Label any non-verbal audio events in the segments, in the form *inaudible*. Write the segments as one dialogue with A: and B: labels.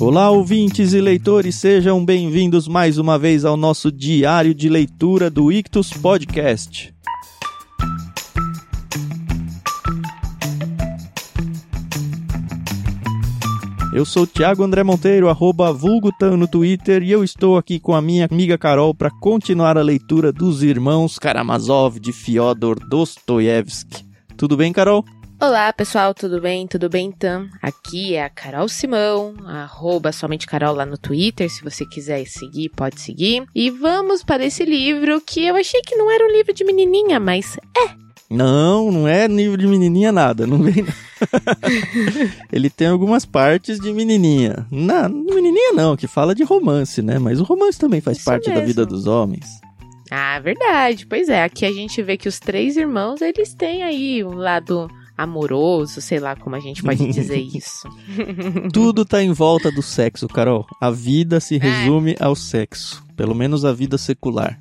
A: Olá, ouvintes e leitores, sejam bem-vindos mais uma vez ao nosso diário de leitura do Ictus Podcast. Eu sou Thiago André Monteiro, arroba Vulgutan no Twitter, e eu estou aqui com a minha amiga Carol para continuar a leitura dos Irmãos Karamazov de Fyodor Dostoiévski. Tudo bem, Carol?
B: Olá pessoal, tudo bem? Tudo bem então? Aqui é a Carol Simão, arroba somente Carol lá no Twitter, se você quiser seguir, pode seguir. E vamos para esse livro que eu achei que não era um livro de menininha, mas é.
A: Não, não é livro de menininha nada, não vem. *laughs* Ele tem algumas partes de menininha. Não, menininha não, que fala de romance, né? Mas o romance também faz
B: Isso
A: parte da
B: mesmo.
A: vida dos homens.
B: Ah, verdade. Pois é, aqui a gente vê que os três irmãos, eles têm aí um lado amoroso, sei lá como a gente pode *laughs* dizer isso. *laughs*
A: Tudo tá em volta do sexo, Carol. A vida
B: É.
A: se resume ao sexo, pelo menos a vida secular.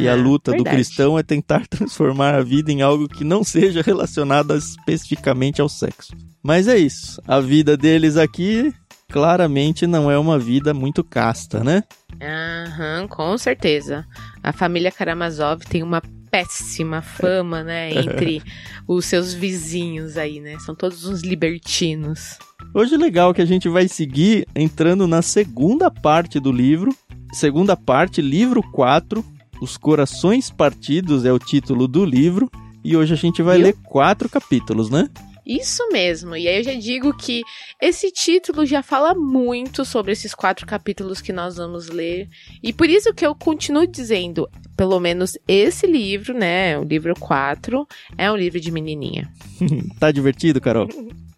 A: e a luta do
B: verdade.
A: cristão é tentar *laughs* transformar a vida em algo que não seja relacionado especificamente ao sexo. Mas é isso. A vida deles aqui claramente não é uma vida muito casta, né?
B: Aham, com certeza. A família Karamazov tem uma péssima fama, né, *laughs* entre os seus vizinhos aí, né? São todos uns libertinos.
A: Hoje é legal que a gente vai seguir entrando na segunda parte do livro. Segunda parte, livro 4. Os Corações Partidos é o título do livro. E hoje a gente vai
B: Viu?
A: ler quatro capítulos, né?
B: Isso mesmo. E aí eu já digo que esse título já fala muito sobre esses quatro capítulos que nós vamos ler. E por isso que eu continuo dizendo, pelo menos esse livro, né, o livro 4, é um livro de menininha. *laughs*
A: Tá divertido, Carol? *laughs*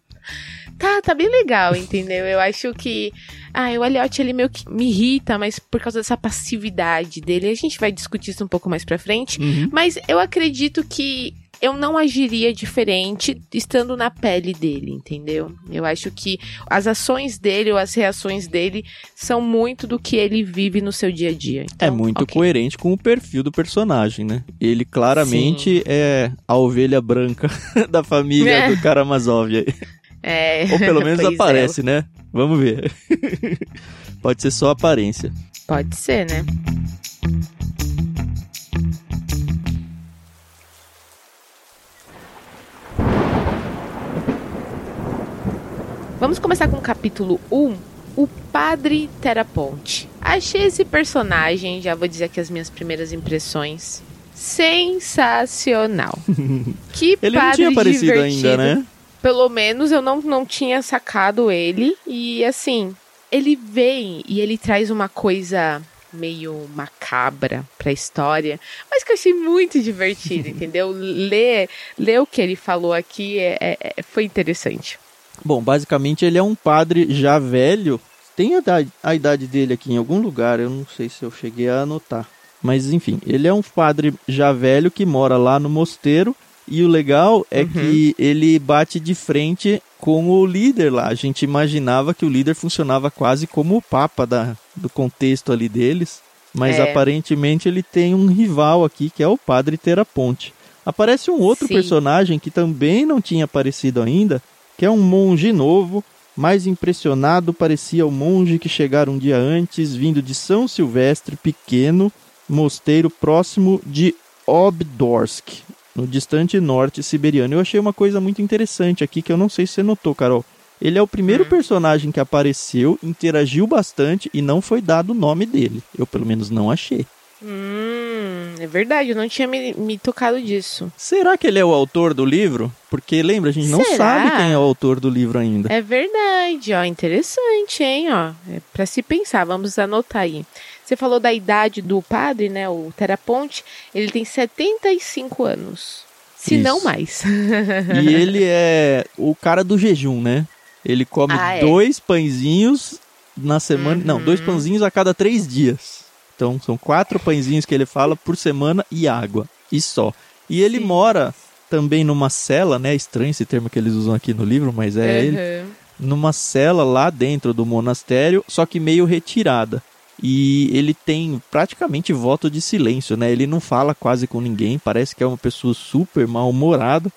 B: Tá, tá bem legal, entendeu? Eu acho que. Ah, o Elliot ele meio que me irrita, mas por causa dessa passividade dele. A gente vai discutir isso um pouco mais pra frente.
A: Uhum.
B: Mas eu acredito que eu não agiria diferente estando na pele dele, entendeu? Eu acho que as ações dele ou as reações dele são muito do que ele vive no seu dia a dia.
A: É
B: Então,
A: muito
B: ok.
A: coerente com o perfil do personagem, né? Ele claramente é a ovelha branca *laughs* da família
B: É.
A: do Karamazov. aí.
B: É,
A: Ou pelo menos
B: é.
A: aparece, né? Vamos ver. *laughs* Pode ser só aparência.
B: Pode ser, né? Vamos começar com o capítulo 1, o Padre Teraponte. Achei esse personagem, já vou dizer aqui as minhas primeiras impressões, sensacional. *laughs* que
A: Ele não
B: padre
A: tinha aparecido
B: divertido.
A: ainda, né?
B: Pelo menos eu não, não tinha sacado ele. E assim, ele vem e ele traz uma coisa meio macabra pra história, mas que eu achei muito divertido, *laughs* entendeu? Ler, ler o que ele falou aqui é, é- é- foi interessante.
A: Bom, basicamente ele é um padre já velho. Tem a idade, a idade dele aqui em algum lugar, eu não sei se eu cheguei a anotar. Mas enfim, ele é um padre já velho que mora lá no mosteiro. E o legal é
B: Uhum.
A: que ele bate de frente com o líder lá. A gente imaginava que o líder funcionava quase como o papa da, do contexto ali deles. Mas
B: É.
A: aparentemente ele tem um rival aqui, que é o padre Teraponte. Aparece um outro
B: Sim.
A: personagem que também não tinha aparecido ainda, que é um monge novo. Mais impressionado parecia o monge que chegara um dia antes, vindo de São Silvestre, pequeno, mosteiro próximo de Obdorsk, no distante norte siberiano. Eu achei uma coisa muito interessante aqui que eu não sei se você notou, Carol. Ele é o primeiro
B: Hum.
A: personagem que apareceu, interagiu bastante e não foi dado o nome dele. Eu pelo menos não achei.
B: Hum, é verdade, eu não tinha me, me tocado disso.
A: Será que ele é o autor do livro? Porque lembra, a gente não
B: Será?
A: sabe quem é o autor do livro ainda.
B: É verdade, ó, interessante, hein, ó. É pra se pensar, vamos anotar aí. Você falou da idade do padre, né, o Teraponte, ele tem 75 anos. Se
A: Isso.
B: não mais.
A: E ele é o cara do jejum, né? Ele come
B: Ah, é.
A: dois pãezinhos na semana. Não, dois
B: Uhum.
A: pãezinhos a cada três dias. Então são quatro pãezinhos que ele fala por semana e água. E só. E ele
B: Sim.
A: mora também numa cela, né? Estranho esse termo que eles usam aqui no livro, mas é ele.
B: Uhum.
A: Numa cela lá dentro do monastério, só que meio retirada. E ele tem praticamente voto de silêncio, né? Ele não fala quase com ninguém, parece que é uma pessoa super mal-humorada.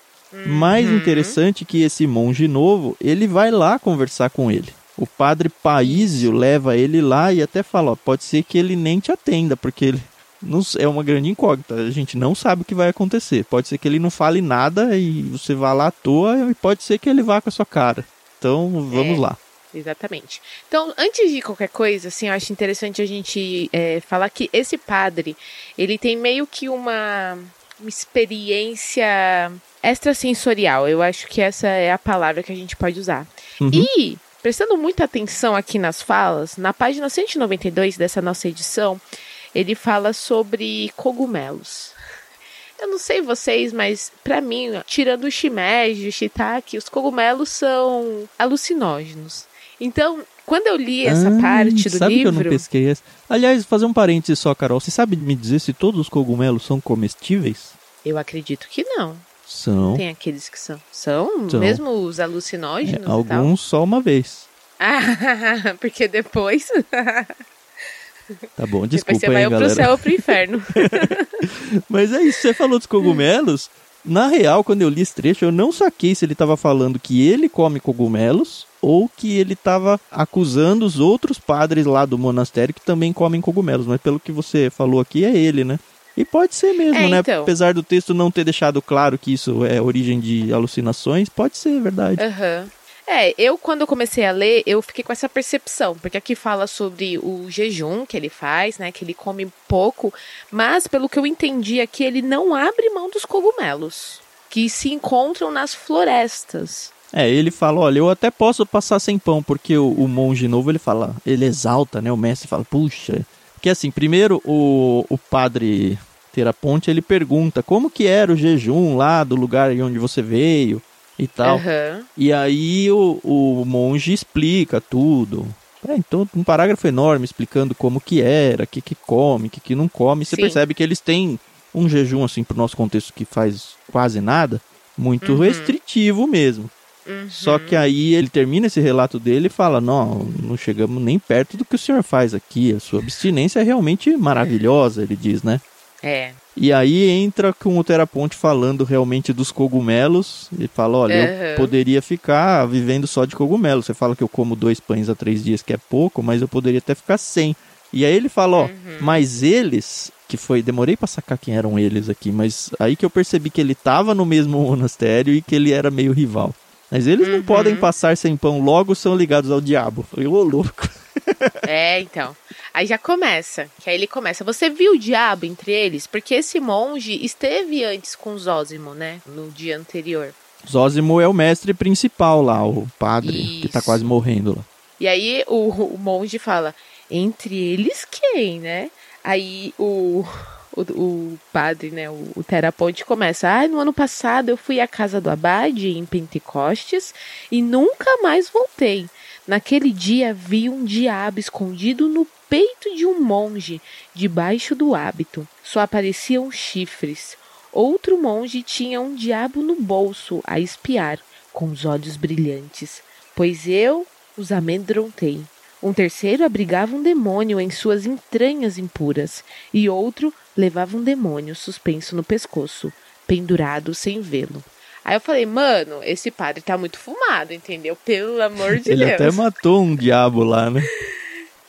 A: Mais
B: Uhum.
A: interessante que esse monge novo, ele vai lá conversar com ele. O padre Paísio leva ele lá e até fala, ó, pode ser que ele nem te atenda, porque ele não, é uma grande incógnita. A gente não sabe o que vai acontecer. Pode ser que ele não fale nada e você vá lá à toa, e pode ser que ele vá com a sua cara. Então, vamos
B: É.
A: lá.
B: Exatamente. Então, antes de qualquer coisa, assim, eu acho interessante a gente é, falar que esse padre, ele tem meio que uma, uma experiência extrasensorial. Eu acho que essa é a palavra que a gente pode usar.
A: Uhum.
B: E, prestando muita atenção aqui nas falas, na página 192 dessa nossa edição, ele fala sobre cogumelos. Eu não sei vocês, mas pra mim, tirando o shimeji, o shiitake, os cogumelos são alucinógenos. Então, quando eu li essa
A: Ah,
B: parte do
A: sabe que eu não
B: livro,
A: pesquei essa? Aliás, fazer um parênteses só, Carol. Você sabe me dizer se todos os cogumelos são comestíveis?
B: eu acredito que não.
A: São.
B: Tem aqueles que são. São?
A: São.
B: Mesmo os
A: É,
B: alucinógenos tal?
A: alguns só uma vez.
B: Ah, *laughs* porque depois, *laughs*
A: Tá bom,
B: depois
A: desculpa
B: você vai ou pro
A: galera.
B: céu ou pro inferno. *laughs*
A: Mas é isso, você falou dos cogumelos. Na real, quando eu li esse trecho, eu não saquei se ele estava falando que ele come cogumelos ou que ele estava acusando os outros padres lá do monastério que também comem cogumelos. Mas pelo que você falou aqui, é ele, né? E pode ser mesmo,
B: É,
A: né?
B: então.
A: Apesar do texto não ter deixado claro que isso é origem de alucinações, pode ser verdade.
B: Aham. É, eu quando eu comecei a ler, eu fiquei com essa percepção, porque aqui fala sobre o jejum que ele faz, né, que ele come pouco, mas pelo que eu entendi aqui, ele não abre mão dos cogumelos, que se encontram nas florestas.
A: É, ele fala, olha, eu até posso passar sem pão, porque o, o monge novo, ele fala, ele exalta, né? O mestre fala, puxa. Porque assim, primeiro o, o padre Teraponte, ele pergunta como que era o jejum lá do lugar de onde você veio e tal.
B: Aham.
A: E aí o, o monge explica tudo. É, então, um parágrafo enorme explicando como que era, o que que come, o que que não come. Você
B: Sim.
A: percebe que eles têm um jejum, assim, pro nosso contexto que faz quase nada, muito
B: Uhum.
A: restritivo mesmo.
B: Uhum.
A: Só que aí ele termina esse relato dele e fala: Não, não chegamos nem perto do que o senhor faz aqui. A sua abstinência é realmente maravilhosa, ele diz, né?
B: É.
A: E aí entra com o Teraponte falando realmente dos cogumelos. E fala: Olha, eu
B: Aham.
A: poderia ficar vivendo só de cogumelos. Você fala que eu como dois pães a três dias, que é pouco, mas eu poderia até ficar sem. E aí ele fala: Ó,
B: Uhum.
A: mas eles. Que foi, demorei pra sacar quem eram eles aqui, mas aí que eu percebi que ele tava no mesmo *laughs* monastério e que ele era meio rival. Mas eles não
B: Uhum.
A: podem passar sem pão, logo são ligados ao diabo. Eu falei, ô louco. *laughs*
B: É, então. Aí já começa, que aí ele começa. Você viu o diabo entre eles? Porque esse monge esteve antes com Zósimo, né? No dia anterior.
A: Zósimo é o mestre principal lá, o padre, que tá
B: Isso.
A: quase morrendo lá.
B: E aí o, o monge fala, entre eles quem, né? Aí o, o, o padre, né, o, o Teraponte começa, ah, no ano passado eu fui à casa do abade em Pentecostes e nunca mais voltei. Naquele dia vi um diabo escondido no peito de um monge, debaixo do hábito. Só apareciam chifres. Outro monge tinha um diabo no bolso a espiar, com os olhos brilhantes, pois eu os amedrontei. Um terceiro abrigava um demônio em suas entranhas impuras, e outro levava um demônio suspenso no pescoço, pendurado sem vê-lo. Aí eu falei, mano, esse padre tá muito fumado, entendeu? Pelo amor de
A: ele
B: Deus.
A: até matou um diabo lá, né?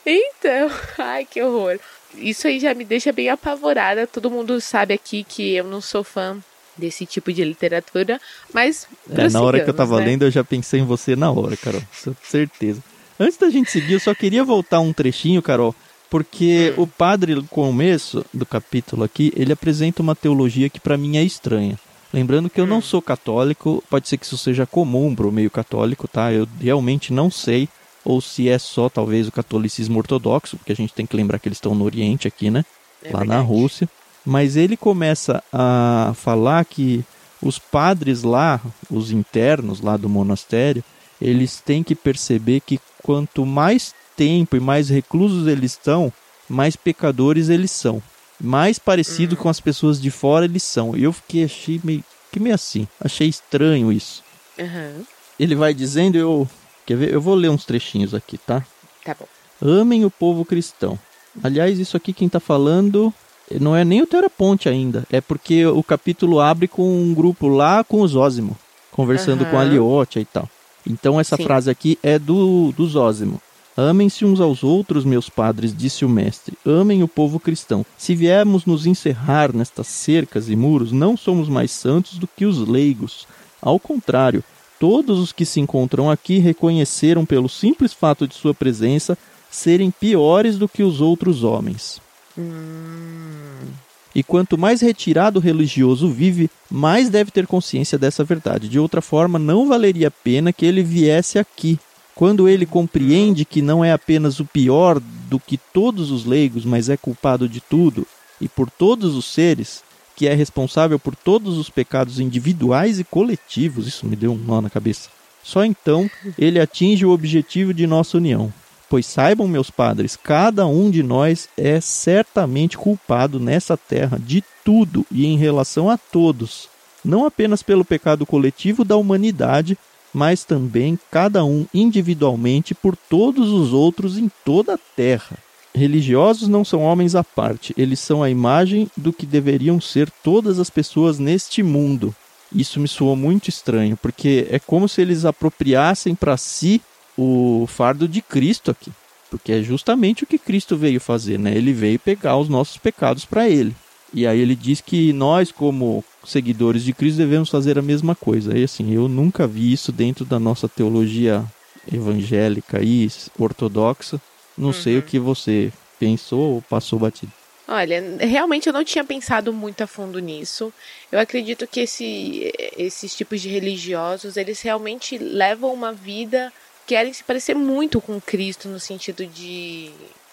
B: Então, *laughs* ai que horror. Isso aí já me deixa bem apavorada. Todo mundo sabe aqui que eu não sou fã desse tipo de literatura, mas
A: É, na hora que eu tava
B: né?
A: lendo, eu já pensei em você na hora, Carol. Com certeza. Antes da gente seguir, eu só queria voltar um trechinho, Carol, porque
B: Hum.
A: o padre, no começo do capítulo aqui, ele apresenta uma teologia que pra mim é estranha. Lembrando que eu
B: Hum.
A: não sou católico, pode ser que isso seja comum pro meio católico, tá? Eu realmente não sei, ou se é só talvez o catolicismo ortodoxo, porque a gente tem que lembrar que eles estão no Oriente aqui, né?
B: É
A: lá na
B: verdade.
A: Rússia. Mas ele começa a falar que os padres lá, os internos lá do monastério, eles têm que perceber que quanto mais tempo e mais reclusos eles estão, mais pecadores eles são. Mais parecido com as pessoas de fora eles são. E eu fiquei achei meio que meio assim, achei estranho isso.
B: Aham,
A: Ele vai dizendo, eu quer ver? Eu vou ler uns trechinhos aqui, tá?
B: tá bom.
A: Amem o povo cristão. Aliás, isso aqui quem tá falando não é nem o Teraponte ainda. É porque o capítulo abre com um grupo lá com o Zósimo, conversando
B: Aham.
A: com a Liotia e tal. Então essa
B: Sim.
A: frase aqui é do, do Zósimo. Amem-se uns aos outros, meus padres, disse o mestre. Amem o povo cristão. Se viermos nos encerrar nestas cercas e muros, não somos mais santos do que os leigos. Ao contrário, todos os que se encontram aqui reconheceram pelo simples fato de sua presença serem piores do que os outros homens. E quanto mais retirado o religioso vive, mais deve ter consciência dessa verdade. De outra forma, não valeria a pena que ele viesse aqui. Quando ele compreende que não é apenas o pior do que todos os leigos, mas é culpado de tudo e por todos os seres, que é responsável por todos os pecados individuais e coletivos, isso me deu um nó na cabeça. Só então ele atinge o objetivo de nossa união. Pois saibam, meus padres, cada um de nós é certamente culpado nessa terra de tudo e em relação a todos, não apenas pelo pecado coletivo da humanidade, mas também cada um individualmente por todos os outros em toda a terra. Religiosos não são homens à parte, eles são a imagem do que deveriam ser todas as pessoas neste mundo. Isso me soou muito estranho, porque é como se eles apropriassem para si o fardo de Cristo aqui. Porque é justamente o que Cristo veio fazer, né? Ele veio pegar os nossos pecados para ele. E aí ele diz que nós, como seguidores de Cristo, devemos fazer a mesma coisa. E assim, eu nunca vi isso dentro da nossa teologia evangélica e ortodoxa. Não sei o que você pensou ou passou batido.
B: Olha, realmente eu não tinha pensado muito a fundo nisso. Eu acredito que esse, esses tipos de religiosos, eles realmente levam uma vida, querem se parecer muito com Cristo no sentido de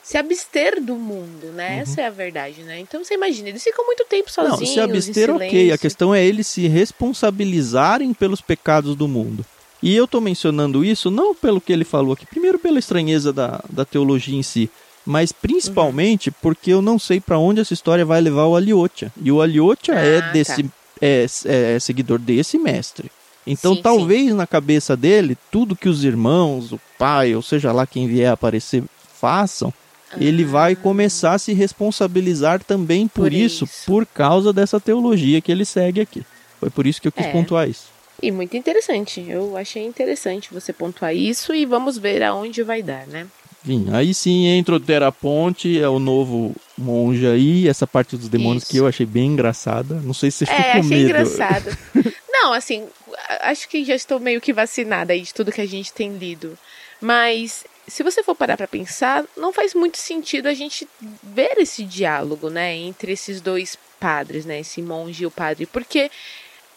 B: se abster do mundo, né?
A: Uhum.
B: Essa é a verdade, né? Então você imagina, eles ficam muito tempo sozinhos,
A: Não, se abster, ok. A questão é eles se responsabilizarem pelos pecados do mundo. E eu estou mencionando isso não pelo que ele falou aqui, primeiro pela estranheza da, da teologia em si, mas principalmente porque eu não sei para onde essa história vai levar o Aliotia. E o Aliotia
B: Ah,
A: é
B: tá.
A: desse é, é seguidor desse mestre. Então
B: Sim,
A: talvez na cabeça dele, tudo que os irmãos, o pai, ou seja lá quem vier aparecer, façam, ele vai começar a se responsabilizar também por,
B: Por
A: isso,
B: isso.
A: por causa dessa teologia que ele segue aqui. Foi por isso que eu quis
B: É.
A: pontuar isso.
B: E muito interessante. Eu achei interessante você pontuar isso e vamos ver aonde vai dar, né?
A: Enfim, aí sim entra o Teraponte, é o novo monge aí, essa parte dos demônios
B: Isso.
A: que eu achei bem engraçada. Não sei se você ficou
B: É,
A: com
B: achei
A: medo.
B: engraçado. *laughs* Não, assim, acho que já estou meio que vacinada aí de tudo que a gente tem lido. Mas se você for parar pra pensar, não faz muito sentido a gente ver esse diálogo, né, entre esses dois padres, né, esse monge e o padre, porque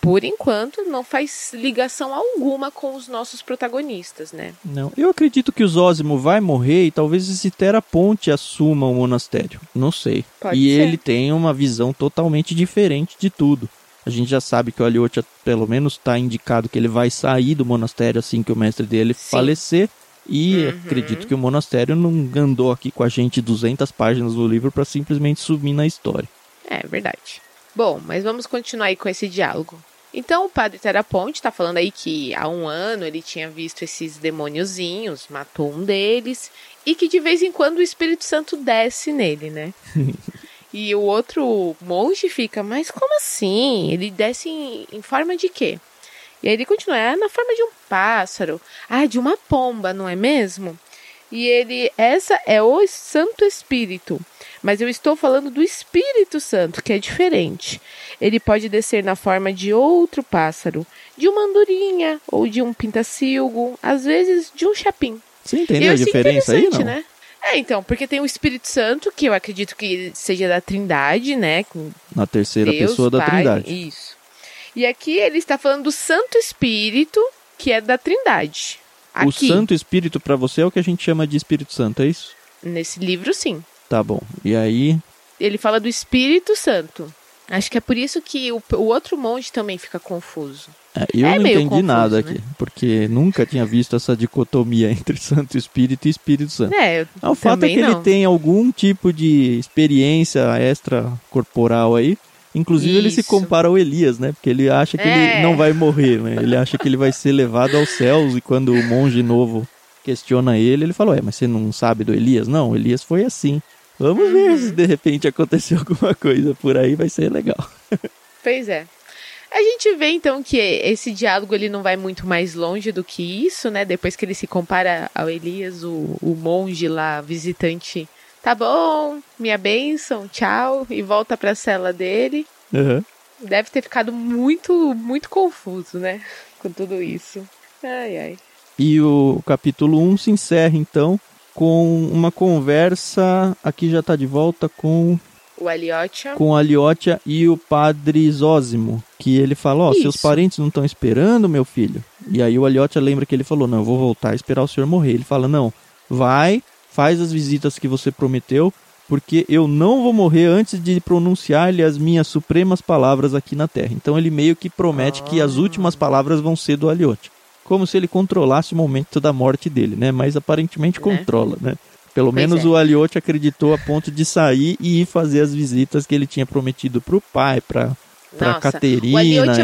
B: por enquanto não faz ligação alguma com os nossos protagonistas, né?
A: Não, eu acredito que o Zósimo vai morrer e talvez esse Teraponte assuma o monastério. Não sei.
B: Pode
A: e
B: ser.
A: ele tem uma visão totalmente diferente de tudo. A gente já sabe que o Aliotia, pelo menos, está indicado que ele vai sair do monastério assim que o mestre dele
B: Sim.
A: falecer. E
B: Uhum.
A: acredito que o monastério não andou aqui com a gente 200 páginas do livro para simplesmente sumir na história.
B: É verdade. Bom, mas vamos continuar aí com esse diálogo. Então o padre Teraponte está falando aí que há um ano ele tinha visto esses demôniozinhos, matou um deles, e que de vez em quando o Espírito Santo desce nele, né? *laughs* e o outro monge fica, mas como assim? Ele desce em, em forma de quê? E aí ele continua, é na forma de um pássaro. Ah, de uma pomba, não é mesmo? E ele, essa é o Santo Espírito. Mas eu estou falando do Espírito Santo, que é diferente. Ele pode descer na forma de outro pássaro, de uma andorinha ou de um pintacilgo, às vezes de um chapim.
A: Você entendeu
B: eu
A: a diferença aí, não?
B: interessante, né? É, então, porque tem o Espírito Santo, que eu acredito que seja da Trindade, né? Com
A: Na terceira
B: Deus,
A: pessoa da
B: Pai,
A: Trindade.
B: Isso. E aqui ele está falando do Santo Espírito, que é da Trindade.
A: O
B: Aqui,
A: Santo Espírito para você é o que a gente chama de Espírito Santo, é isso?
B: nesse livro, sim.
A: Tá bom. E aí,
B: Ele fala do Espírito Santo. Acho que é por isso que o, o outro monge também fica confuso.
A: é, eu
B: É
A: não entendi
B: confuso,
A: nada
B: né?
A: aqui, porque nunca tinha visto essa dicotomia *laughs* entre Santo Espírito e Espírito Santo.
B: É,
A: O fato é que
B: não.
A: ele tem algum tipo de experiência extracorporal aí. Inclusive ele se
B: Isso.
A: compara ao Elias, né? Porque ele acha que ele
B: É.
A: não vai morrer, né? Ele acha que ele vai ser levado aos céus e quando o monge novo questiona ele, ele fala: "Ué, mas você não sabe do Elias?" Não, o Elias foi assim. Vamos ver
B: Uhum.
A: se de repente aconteceu *laughs* alguma coisa por aí, vai ser legal.
B: Pois é. A gente vê então que esse diálogo ele não vai muito mais longe do que isso, né? Depois que ele se compara ao Elias, o, o monge lá, visitante, tá bom, minha bênção, tchau, e volta pra cela dele.
A: Uhum.
B: Deve ter ficado muito, muito confuso, né? Com tudo isso. Ai, ai.
A: E o capítulo 1 se encerra então com uma conversa. Aqui já tá de volta com
B: O Aliotia.
A: com a Aliotia e o padre Zósimo, que ele fala, ó, seus
B: Isso.
A: parentes não estão esperando, meu filho. E aí o Aliotia lembra que ele falou, não, eu vou voltar a esperar o senhor morrer. Ele fala, não, vai, faz as visitas que você prometeu, porque eu não vou morrer antes de pronunciar-lhe as minhas supremas palavras aqui na Terra. Então ele meio que promete que as últimas palavras vão ser do Aliotia. Como se ele controlasse o momento da morte dele, né? Mas aparentemente
B: Né?
A: controla, né? Pelo
B: Pois
A: menos
B: é.
A: o Aliotti acreditou a ponto de sair e ir fazer as visitas que ele tinha prometido pro pai, pra, pra
B: Nossa,
A: Caterina
B: o
A: e
B: de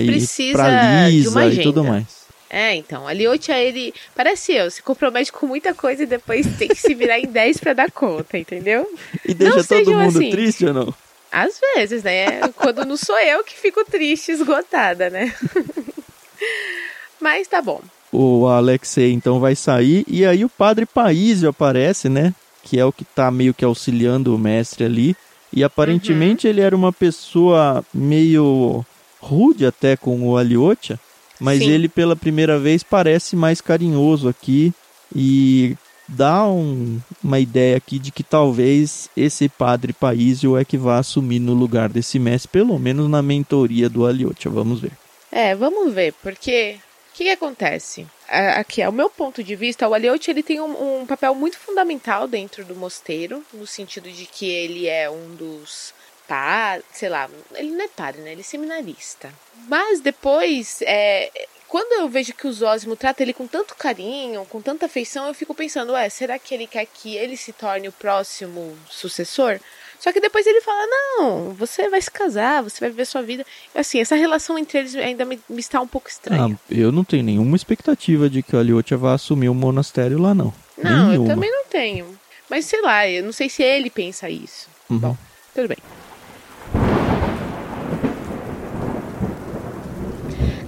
A: Lisa e tudo mais.
B: É, então, a Liotia, ele parece eu, se compromete com muita coisa e depois tem que se virar em 10 pra dar conta, entendeu?
A: E deixa todo
B: sejam
A: mundo
B: assim.
A: triste ou não?
B: Às vezes, né? Quando não sou eu que fico triste, esgotada, né? Mas tá bom.
A: O Alexei então vai sair e aí o padre Paísio aparece, né? Que é o que tá meio que auxiliando o mestre ali. E aparentemente
B: Uhum.
A: ele era uma pessoa meio rude até com o Aliotia, mas
B: Sim.
A: ele pela primeira vez parece mais carinhoso aqui e dá um- uma ideia aqui de que talvez esse padre Paísio é que vai assumir no lugar desse mestre, pelo menos na mentoria do Aliotia. Vamos ver.
B: É, vamos ver, porque o que, que acontece? Aqui, ao meu ponto de vista, o Aliote ele tem um, um papel muito fundamental dentro do mosteiro, no sentido de que ele é um dos padres, sei lá, ele não é padre, né? Ele é seminarista. Mas depois, é, quando eu vejo que o Zósimo trata ele com tanto carinho, com tanta afeição, eu fico pensando, ué, será que ele quer que ele se torne o próximo sucessor? Só que depois ele fala, não, você vai se casar, você vai viver sua vida. Assim, essa relação entre eles ainda me, me está um pouco estranha.
A: Ah, eu não tenho nenhuma expectativa de que o Aliotia vá assumir o monastério lá, não.
B: não,
A: nenhuma.
B: eu também não tenho. Mas sei lá, eu não sei se ele pensa isso.
A: Uhum.
B: Bom, tudo bem.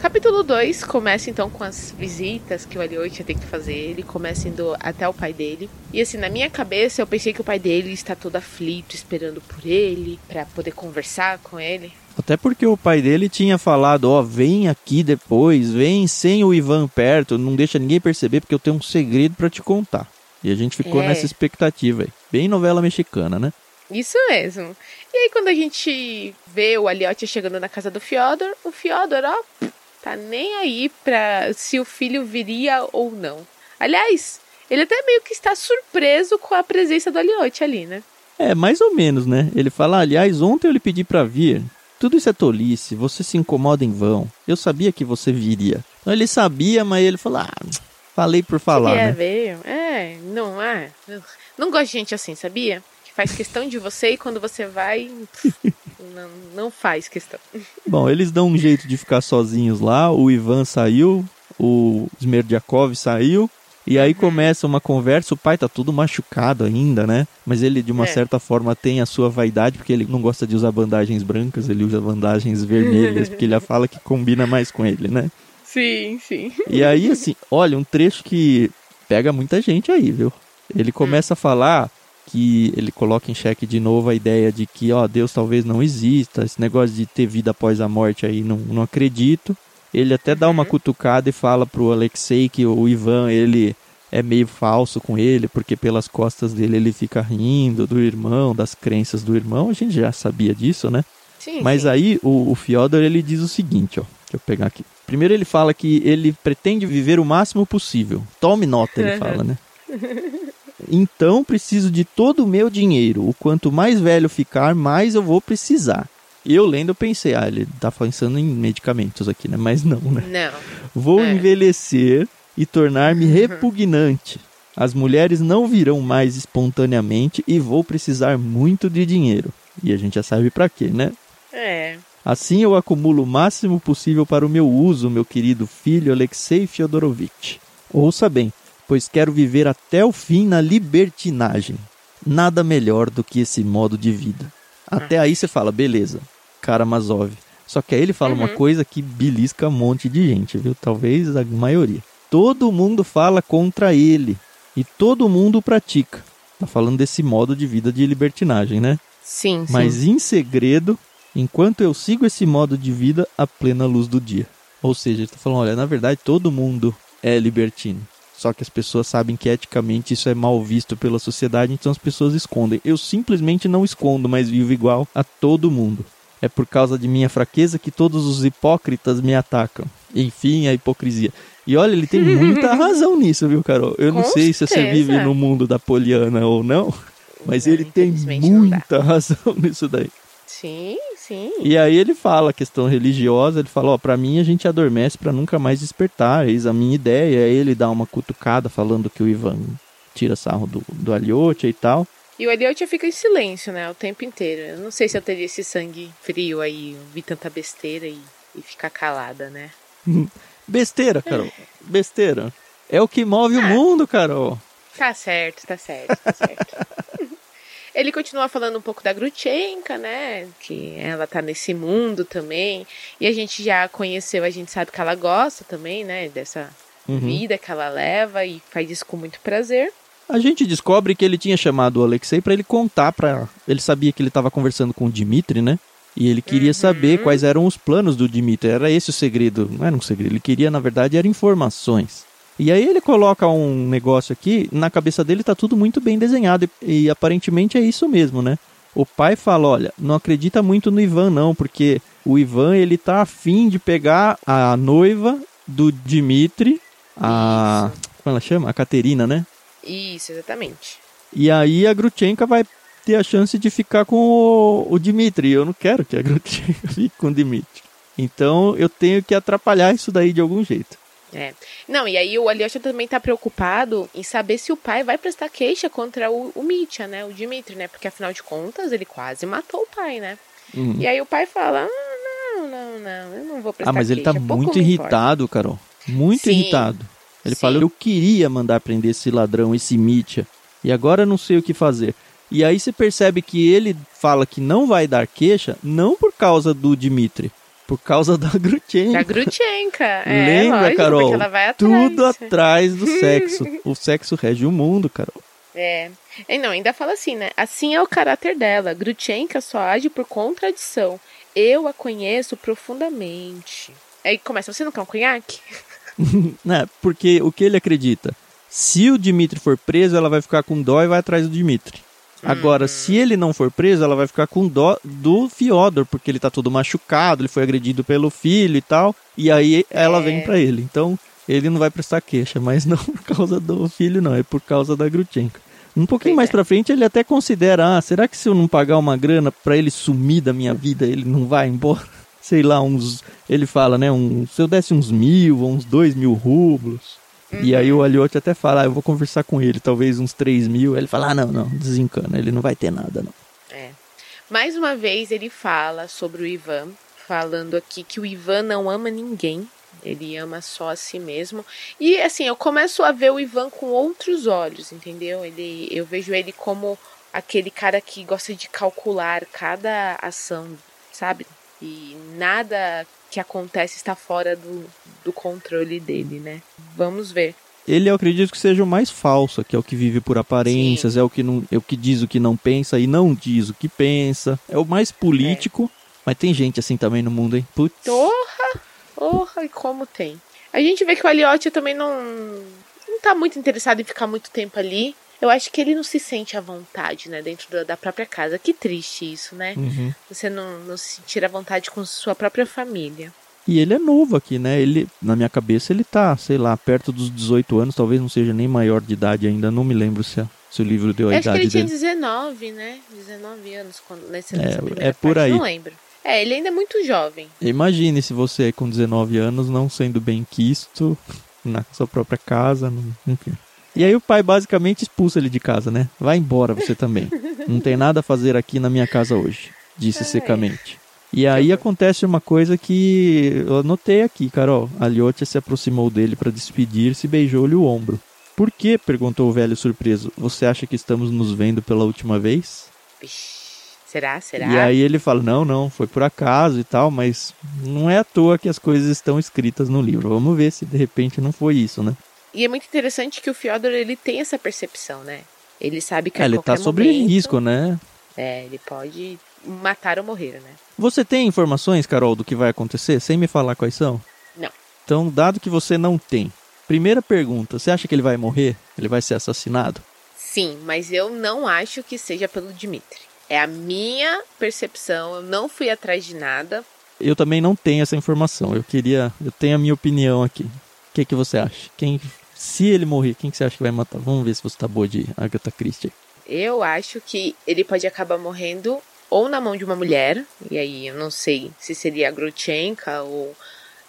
B: Capítulo 2 começa então com as visitas que o Aliotia tem que fazer. Ele começa indo até o pai dele. E assim, na minha cabeça, eu pensei que o pai dele está todo aflito, esperando por ele, para poder conversar com ele.
A: Até porque o pai dele tinha falado, ó, vem aqui depois, vem sem o Ivan perto, não deixa ninguém perceber porque eu tenho um segredo pra te contar. E a gente ficou
B: É.
A: nessa expectativa aí. Bem novela mexicana, né?
B: Isso mesmo. E aí, quando a gente vê o Aliotia chegando na casa do Fyodor, o Fyodor, ó, tá nem aí pra se o filho viria ou não. Aliás, ele até meio que está surpreso com a presença do Aliotia ali, né?
A: É, mais ou menos, né? Ele fala, aliás, ontem eu lhe pedi pra vir. Tudo isso é tolice, você se incomoda em vão. Eu sabia que você viria. Então ele sabia, mas ele falou, ah, falei por falar,
B: é,
A: né?
B: veio. É, não é. Não gosto de gente assim, sabia? Que faz questão de você e quando você vai, não, não faz questão.
A: Bom, eles dão um jeito de ficar sozinhos lá. O Ivan saiu, o Smerdiakov saiu. E aí começa uma conversa. O pai tá tudo machucado ainda, né? Mas ele, de uma
B: É.
A: certa forma, tem a sua vaidade, porque ele não gosta de usar bandagens brancas, ele usa bandagens vermelhas, porque ele fala que combina mais com ele, né?
B: Sim, sim.
A: E aí, assim, olha, um trecho que pega muita gente aí, viu? Ele começa a falar que ele coloca em xeque de novo a ideia de que, ó, Deus talvez não exista, esse negócio de ter vida após a morte aí, não, não acredito. Ele até dá uma cutucada e fala pro Alexei que o Ivan, ele é meio falso com ele, porque pelas costas dele ele fica rindo do irmão, das crenças do irmão. A gente já sabia disso, né?
B: sim
A: Mas
B: sim.
A: aí o, o Fyodor ele diz o seguinte, ó. Deixa eu pegar aqui. Primeiro ele fala que ele pretende viver o máximo possível. Tome nota, ele *laughs* fala, né? *laughs* Então preciso de todo o meu dinheiro. O quanto mais velho ficar, mais eu vou precisar. Eu lendo eu pensei, ah, ele tá pensando em medicamentos aqui, né? Mas não, né?
B: Não.
A: Vou
B: É.
A: envelhecer e tornar-me repugnante. As mulheres não virão mais espontaneamente e vou precisar muito de dinheiro. E a gente já sabe pra quê, né?
B: É.
A: Assim eu acumulo o máximo possível para o meu uso, meu querido filho Alexei Fyodorovitch. Ouça bem, pois quero viver até o fim na libertinagem. Nada melhor do que esse modo de vida. Até aí você fala, beleza, Karamazov. Só que aí ele fala
B: Uhum.
A: uma coisa que belisca um monte de gente, viu? Talvez a maioria. Todo mundo fala contra ele e todo mundo pratica. Tá falando desse modo de vida de libertinagem, né?
B: Sim, sim.
A: Mas em segredo, enquanto eu sigo esse modo de vida à plena luz do dia. Ou seja, ele está falando, olha, na verdade todo mundo é libertino. Só que as pessoas sabem que eticamente isso é mal visto pela sociedade, então as pessoas escondem. Eu simplesmente não escondo, mas vivo igual a todo mundo. É por causa de minha fraqueza que todos os hipócritas me atacam. Enfim, a hipocrisia. E olha, ele tem *laughs* muita razão nisso, viu, Carol? Eu não
B: Com
A: sei se você
B: certeza.
A: vive no mundo da Poliana ou não, mas
B: Não,
A: ele tem
B: não
A: muita *laughs* razão nisso daí.
B: Sim, sim.
A: E aí ele fala a questão religiosa, ele fala, ó, pra mim a gente adormece pra nunca mais despertar, eis a minha ideia. Aí ele dá uma cutucada falando que o Ivan tira sarro do, do Aliotia e tal.
B: E o Eliotia fica em silêncio, né? O tempo inteiro. Eu não sei se eu teria esse sangue frio aí, ouvir tanta besteira e, e ficar calada, né? *laughs*
A: Besteira, Carol. Besteira. É o que move o
B: Ah.
A: mundo, Carol.
B: Tá certo, tá certo, tá certo. *laughs* Ele continua falando um pouco da Grutchenka, né? Que ela tá nesse mundo também. E a gente já conheceu, a gente sabe que ela gosta também, né? Dessa
A: Uhum.
B: vida que ela leva e faz isso com muito prazer.
A: A gente descobre que ele tinha chamado o Alexei pra ele contar pra. Ele sabia que ele tava conversando com o Dimitri, né? E ele queria saber quais eram os planos do Dimitri. Era esse o segredo. Não era um segredo. Ele queria, na verdade, eram informações. E aí ele coloca um negócio aqui, na cabeça dele tá tudo muito bem desenhado. E, e aparentemente é isso mesmo, né? O pai fala, olha, não acredita muito no Ivan não, porque o Ivan ele tá afim de pegar a noiva do Dimitri, a... Como ela chama? A Caterina, né?
B: Isso, exatamente.
A: E aí a Grutchenka vai ter a chance de ficar com o, o Dmitri. Eu não quero que a Grutchenka *laughs* fique com o Dmitri. Então eu tenho que atrapalhar isso daí de algum jeito.
B: É. Não, e aí o Alyosha também tá preocupado em saber se o pai vai prestar queixa contra o, o Mitya, né? O Dimitri, né? Porque afinal de contas ele quase matou o pai, né?
A: Uhum.
B: E aí o pai fala: ah, não, não, não, eu não vou prestar
A: Ah, mas ele
B: queixa.
A: tá
B: pouco
A: muito
B: me importa."
A: irritado, Carol. Muito
B: Sim.
A: irritado. Ele
B: Sim.
A: fala: Eu queria mandar prender esse ladrão, esse Mitya, e agora eu não sei o que fazer. E aí você percebe que ele fala que não vai dar queixa, não por causa do Dimitri, por causa da Grutchenka.
B: Da Grutchenka. *laughs* É,
A: Lembra,
B: lógico,
A: Carol?
B: Ela vai atrás.
A: Tudo atrás do *laughs* sexo. o sexo rege o mundo, Carol.
B: É. E não, ainda fala assim, né? Assim é o caráter dela. Grutchenka só age por contradição. Eu a conheço profundamente. Aí começa, você não quer um conhaque?
A: né? *laughs* Porque o que ele acredita? Se o Dimitri for preso, ela vai ficar com dó e vai atrás do Dimitri. Agora, se ele não for preso, ela vai ficar com dó do Fyodor, porque ele tá todo machucado, ele foi agredido pelo filho e tal. E aí ela
B: É.
A: vem pra ele. Então, ele não vai prestar queixa, mas não *laughs* por causa do filho, não, é por causa da Grutchenka. Um pouquinho
B: Pois
A: mais
B: é.
A: pra frente, ele até considera: ah, será que se eu não pagar uma grana pra ele sumir da minha vida, ele não vai embora? *laughs* Sei lá, uns. Ele fala, né? Um, se eu desse uns mil uns dois mil rublos. E aí o Aliote até fala: ah, eu vou conversar com ele, talvez uns três mil. Aí ele fala: ah, não, não, desencana, ele não vai ter nada, não.
B: É. Mais uma vez ele fala sobre o Ivan, falando aqui que o Ivan não ama ninguém, ele ama só a si mesmo. E assim, eu começo a ver o Ivan com outros olhos, entendeu? Ele, eu vejo ele como aquele cara que gosta de calcular cada ação, sabe? E nada que acontece está fora do, do controle dele, né? Vamos ver.
A: Ele eu acredito que seja o mais falso, que é o que vive por aparências, é o que não, é o que diz o que não pensa e não diz o que pensa. É o mais político, mas tem gente assim também no mundo, hein? Putz.
B: Porra! Porra, e como tem. A gente vê que o Aliotti também não, não tá muito interessado em ficar muito tempo ali. Eu acho que ele não se sente à vontade, né? Dentro da, própria casa. Que triste isso, né?
A: Uhum.
B: Você não, não se sentir à vontade com sua própria família.
A: E ele é novo aqui, né? Ele, na minha cabeça, ele tá, sei lá, perto dos 18 anos, talvez não seja nem maior de idade ainda, não me lembro se, se o livro deu a
B: Eu acho que
A: idade
B: ele tinha
A: dele.
B: 19, né? 19 anos quando, nesse,
A: É,
B: nessa primeira
A: é por
B: parte.
A: aí.
B: Não lembro. É, ele ainda é muito jovem.
A: Imagine se você com 19 anos não sendo bem quisto na sua própria casa, enfim. E aí o pai basicamente expulsa ele de casa, né? Vai embora você também. Não tem nada a fazer aqui na minha casa hoje, disse
B: Ai.
A: secamente. E aí acontece uma coisa que eu anotei aqui, Carol. A Lyotia se aproximou dele para despedir-se e beijou-lhe o ombro. Por quê? perguntou o velho surpreso. Você acha que estamos nos vendo pela última vez?
B: Será? Será?
A: E aí ele fala: não, não, foi por acaso e tal, mas não é à toa que as coisas estão escritas no livro. Vamos ver se de repente não foi isso, né?
B: E é muito interessante que o Fyodor ele tem essa percepção, né? Ele sabe que
A: É,
B: a
A: ele tá sobre
B: momento,
A: risco, né?
B: É, ele pode matar ou morrer, né?
A: Você tem informações, Carol, do que vai acontecer, sem me falar quais são?
B: Não.
A: Então, dado que você não tem, primeira pergunta: você acha que ele vai morrer? Ele vai ser assassinado?
B: Sim, mas eu não acho que seja pelo Dimitri. É a minha percepção, eu não fui atrás de nada.
A: Eu também não tenho essa informação. Eu queria. Eu tenho a minha opinião aqui. O que, que você acha? Quem. Se ele morrer, quem que você acha que vai matar? Vamos ver se você tá boa de Agatha Christie.
B: Eu acho que ele pode acabar morrendo ou na mão de uma mulher, e aí eu não sei se seria a Grutchenka ou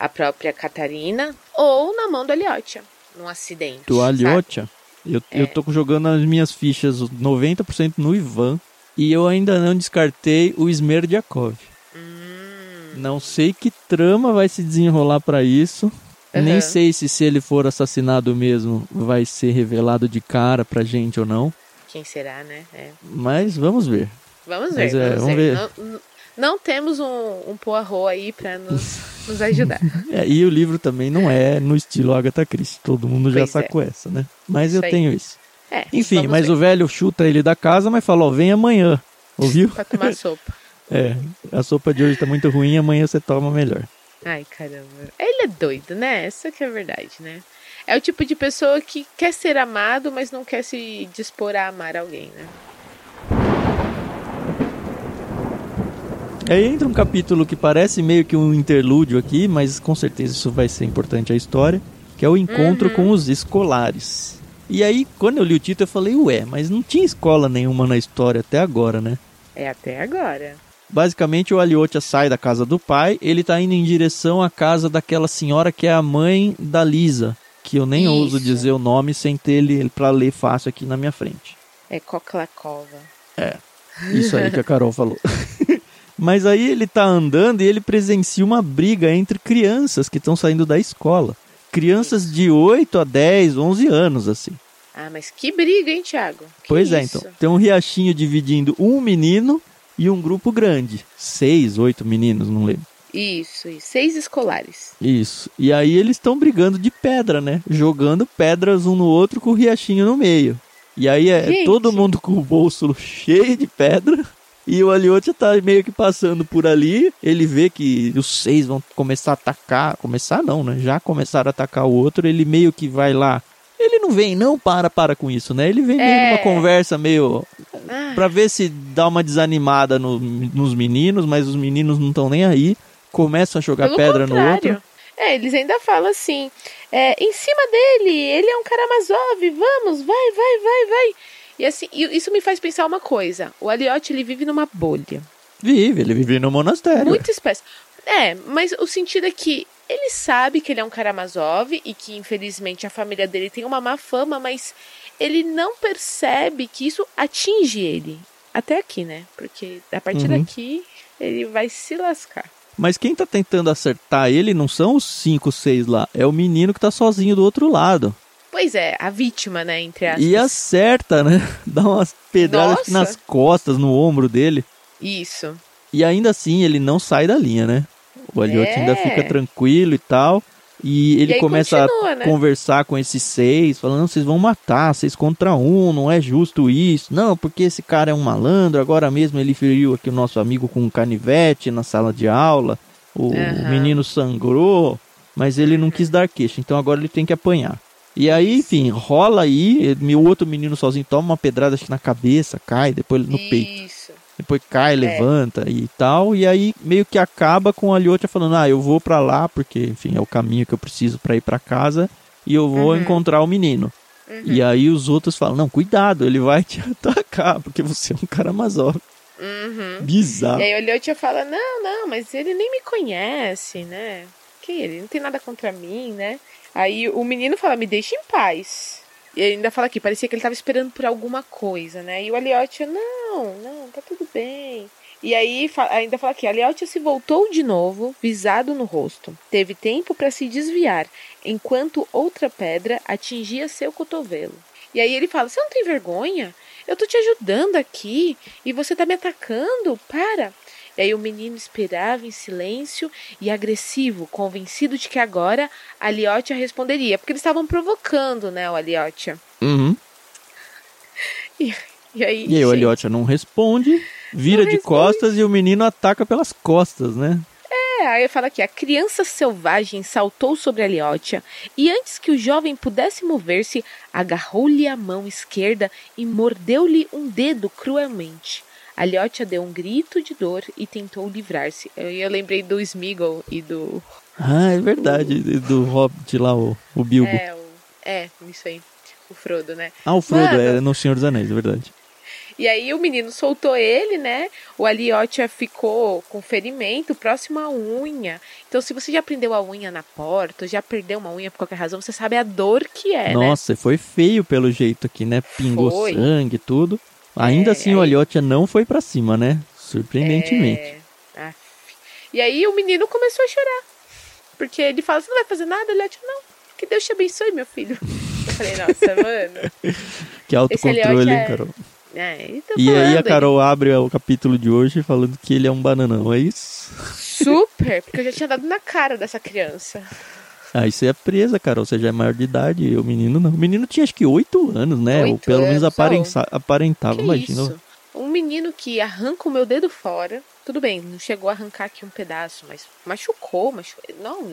B: a própria Catarina, ou na mão do Aliotia, num acidente.
A: Do? Aliotia, eu, eu tô jogando as minhas fichas 90% no Ivan. E eu ainda não descartei o Smerdiakov.
B: Hum,
A: Não sei que trama vai se desenrolar pra isso. Nem
B: Aham.
A: sei se se ele for assassinado mesmo vai ser revelado de cara pra gente ou não.
B: quem será, né? É.
A: Mas vamos ver.
B: Vamos ver,
A: Mas é,
B: vamos,
A: vamos
B: ver.
A: ver.
B: Não, não- temos um, um Poirot aí pra nos, nos ajudar. *laughs*
A: É, e o livro também não é no estilo Agatha Christie. Todo mundo já
B: Pois é.
A: sacou essa, né? Mas eu
B: Isso aí.
A: tenho isso.
B: É,
A: Enfim, mas
B: ver.
A: o velho chuta ele da casa, mas fala, ó, vem amanhã. Ouviu?
B: Pra tomar sopa. *laughs*
A: É, a sopa de hoje tá muito ruim, amanhã você toma melhor.
B: Ai, caramba. Ele é doido, né? Essa que é a verdade, né? É o tipo de pessoa que quer ser amado, mas não quer se dispor a amar alguém, né?
A: Aí entra um capítulo que parece meio que um interlúdio aqui, mas com certeza isso vai ser importante à história, que é o encontro
B: Uhum.
A: com os escolares. E aí, quando eu li o título, eu falei, ué, mas não tinha escola nenhuma na história até agora, né?
B: É até agora.
A: Basicamente, o Aliotia sai da casa do pai, ele tá indo em direção à casa daquela senhora que é a mãe da Lisa, que eu nem ouso
B: Isso.
A: dizer o nome sem ter ele pra ler fácil aqui na minha frente.
B: É Koklakova.
A: Isso aí que a Carol falou. *laughs* Mas aí ele tá andando e ele presencia uma briga entre crianças que estão saindo da escola. Crianças de 8 a 10, 11 anos, assim.
B: Ah, mas que briga, hein, Thiago? Que
A: pois é,
B: isso?
A: então. Tem um riachinho dividindo um menino e um grupo grande. Seis, oito meninos, não lembro.
B: Isso, isso. Seis escolares.
A: Isso. E aí eles estão brigando de pedra, né? Jogando pedras um no outro com o riachinho no meio. E aí é
B: Gente.
A: todo mundo com o bolso cheio de pedra. E o Aliotia tá meio que passando por ali. Ele vê que os seis vão começar a atacar. Começar não, né? Já começaram a atacar o outro. Ele meio que vai lá. Ele não vem, não para, para com isso, né? Ele vem meio
B: É.
A: numa conversa meio.
B: Ah,
A: Pra ver se dá uma desanimada no- nos meninos, mas os meninos não estão nem aí. Começam a jogar
B: pelo
A: pedra no
B: contrário.
A: outro.
B: É, eles ainda falam assim, é, em cima dele, ele é um Karamazov, vamos, vai, vai, vai, vai. E assim, isso me faz pensar uma coisa. O Aliotti, ele vive numa bolha.
A: Vive, ele vive no monastério.
B: Muito espécie. É, mas o sentido é que ele sabe que ele é um Karamazov e que, infelizmente, a família dele tem uma má fama, mas ele não percebe que isso atinge ele. Até aqui, né? Porque a partir
A: Uhum.
B: daqui, ele vai se lascar.
A: Mas quem tá tentando acertar ele não são os cinco, seis lá. É o menino que tá sozinho do outro lado.
B: Pois é, a vítima, né? Entre aspas.
A: E acerta, né? *laughs* Dá umas pedradas nas costas, no ombro dele.
B: Isso.
A: E ainda assim ele não sai da linha, né? O Elliot
B: É.
A: ainda fica tranquilo e tal. E ele
B: E
A: começa
B: continua,
A: a
B: né?
A: conversar com esses seis, falando, vocês vão matar, seis contra um, não é justo isso. Não, porque esse cara é um malandro, agora mesmo ele feriu aqui o nosso amigo com um canivete na sala de aula. O
B: Aham.
A: menino sangrou, mas ele não quis dar queixa, então agora ele tem que apanhar. E aí, enfim, rola aí, o outro menino sozinho toma uma pedrada acho que na cabeça, cai, depois no peito. Depois cai, levanta e tal. E aí meio que acaba com a Liotia falando: Ah, eu vou pra lá, porque, enfim, é o caminho que eu preciso pra ir pra casa. E eu vou
B: Uhum.
A: encontrar o menino. E aí os outros falam: Não, cuidado, ele vai te *laughs* atacar, porque você é um Karamazov.
B: Uhum.
A: Bizarro.
B: E aí o Eliotia fala, não, não, mas ele nem me conhece, né? Que ele não tem nada contra mim, né? Aí o menino fala, me deixa em paz. E ainda fala aqui, parecia que ele tava esperando por alguma coisa, né? E o Aliotia, não, não, tá tudo bem. E aí ainda fala aqui, Aliotia se voltou de novo, visado no rosto. Teve tempo para se desviar, enquanto outra pedra atingia seu cotovelo. E aí ele fala, você não tem vergonha? Eu tô te ajudando aqui e você tá me atacando. Para. E aí o menino esperava em silêncio e agressivo, convencido de que agora a Liotia responderia, porque eles estavam provocando, né, o Aliotia.
A: Uhum.
B: E, e aí,
A: E aí o Aliotia não responde, vira
B: Não
A: de
B: responde.
A: costas e o menino ataca pelas costas, né?
B: É, aí fala aqui, a criança selvagem saltou sobre a Liotia e antes que o jovem pudesse mover-se, agarrou-lhe a mão esquerda e mordeu-lhe um dedo cruelmente. A Liotia deu um grito de dor e tentou livrar-se. Eu, eu lembrei do Smeagol e do...
A: Ah, é verdade, do Hobbit lá, o, o Bilbo.
B: É, o, é, isso aí. O Frodo, né?
A: Ah, o Frodo
B: Mano.
A: é no Senhor dos Anéis, é verdade.
B: E aí o menino soltou ele, né? O Aliotia ficou com ferimento próximo à unha. Então, se você já prendeu a unha na porta, já perdeu uma unha por qualquer razão, você sabe a dor que é, né?
A: Nossa, foi feio pelo jeito aqui, né? Pingou
B: Foi.
A: sangue e tudo. Ainda
B: É,
A: assim, o
B: aí-
A: Aliotia não foi pra cima, né? Surpreendentemente.
B: É, af. E aí o menino começou a chorar. Porque ele fala, você não vai fazer nada? Aliotia, não. Que Deus te abençoe, meu filho. Eu falei, nossa, *laughs* mano.
A: Que autocontrole, hein,
B: é-
A: Carol?
B: É, e tô
A: E aí
B: falando,
A: a Carol abre o capítulo de hoje falando que ele é um bananão, é isso?
B: Super, porque eu já tinha dado na cara dessa criança.
A: Aí você é presa, Carol, você já é maior de idade, e o menino não. O menino tinha acho que oito anos, né? Ou
B: Oito
A: pelo menos
B: anos,
A: aparença- aparentava,
B: Que
A: imagina.
B: isso? Um menino que arranca o meu dedo fora. Tudo bem, não chegou a arrancar aqui um pedaço, mas machucou, machucou. Não,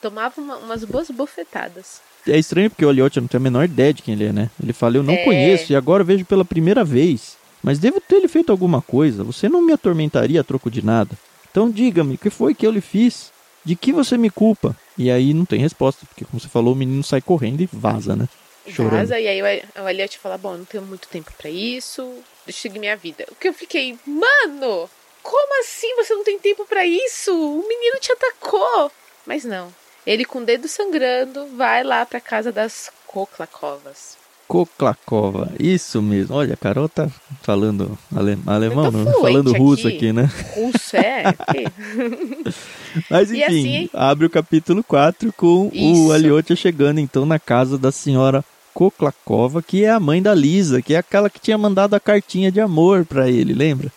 B: tomava uma- umas boas bofetadas.
A: É estranho porque o Aliotia não tem a menor ideia de quem ele é, né? Ele fala, eu não
B: É.
A: conheço e agora vejo pela primeira vez. Mas devo ter lhe feito alguma coisa. Você não me atormentaria a troco de nada. Então diga-me, o que foi que eu lhe fiz? De que você me culpa? E aí não tem resposta, porque como você falou, o menino sai correndo e vaza, né? Chorando.
B: Vaza, e aí o Elliot fala: Bom, não tenho muito tempo pra isso, deixa eu seguir minha vida. O que eu fiquei, mano, como assim você não tem tempo pra isso? O menino te atacou. Mas não. Ele com o dedo sangrando vai lá pra casa das Koklacovas.
A: Koklakova, isso mesmo. Olha, a Carol tá falando ale- alemão, não,
B: fluente
A: falando russo
B: aqui.
A: aqui, né?
B: Russo, é? *laughs*
A: Mas enfim,
B: assim-
A: abre o capítulo 4 com
B: Isso.
A: o Aliotia chegando então na casa da senhora Koklakova, que é a mãe da Lisa, que é aquela que tinha mandado a cartinha de amor pra ele, lembra?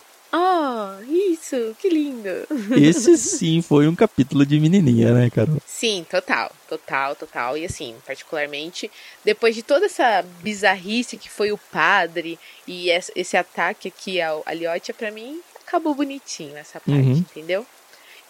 B: Oh, isso, que lindo. *laughs*
A: Esse sim foi um capítulo de menininha, né, Carol?
B: Sim, total, total, total. E assim, particularmente, depois de toda essa bizarrice que foi o padre e es- esse ataque aqui ao Aliotia, pra mim, acabou bonitinho essa parte,
A: Uhum.
B: entendeu?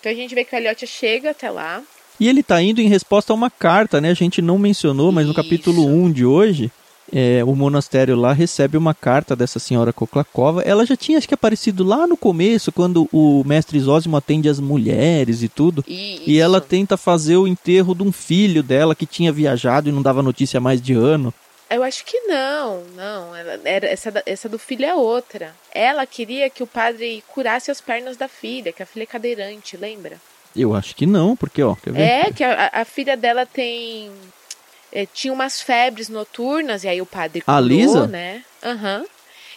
B: Então a gente vê que o Aliotia chega até lá.
A: E ele tá indo em resposta a uma carta, né? A gente não mencionou, mas no
B: Isso.
A: capítulo 1 de hoje, é, o monastério lá recebe uma carta dessa senhora Koklakova. Ela já tinha, acho que, aparecido lá no começo, quando o mestre Zósimo atende as mulheres e tudo.
B: E,
A: E ela
B: isso.
A: tenta fazer o enterro de um filho dela que tinha viajado e não dava notícia mais de ano.
B: Eu acho que não, não. Ela, era, essa, essa do filho é outra. Ela queria que o padre curasse as pernas da filha, que a filha é cadeirante, lembra?
A: Eu acho que não, porque, ó, quer ver?
B: É, que a, a filha dela tem. É, tinha umas febres noturnas, e aí o padre
A: A
B: curou,
A: Lisa?
B: né? Aham.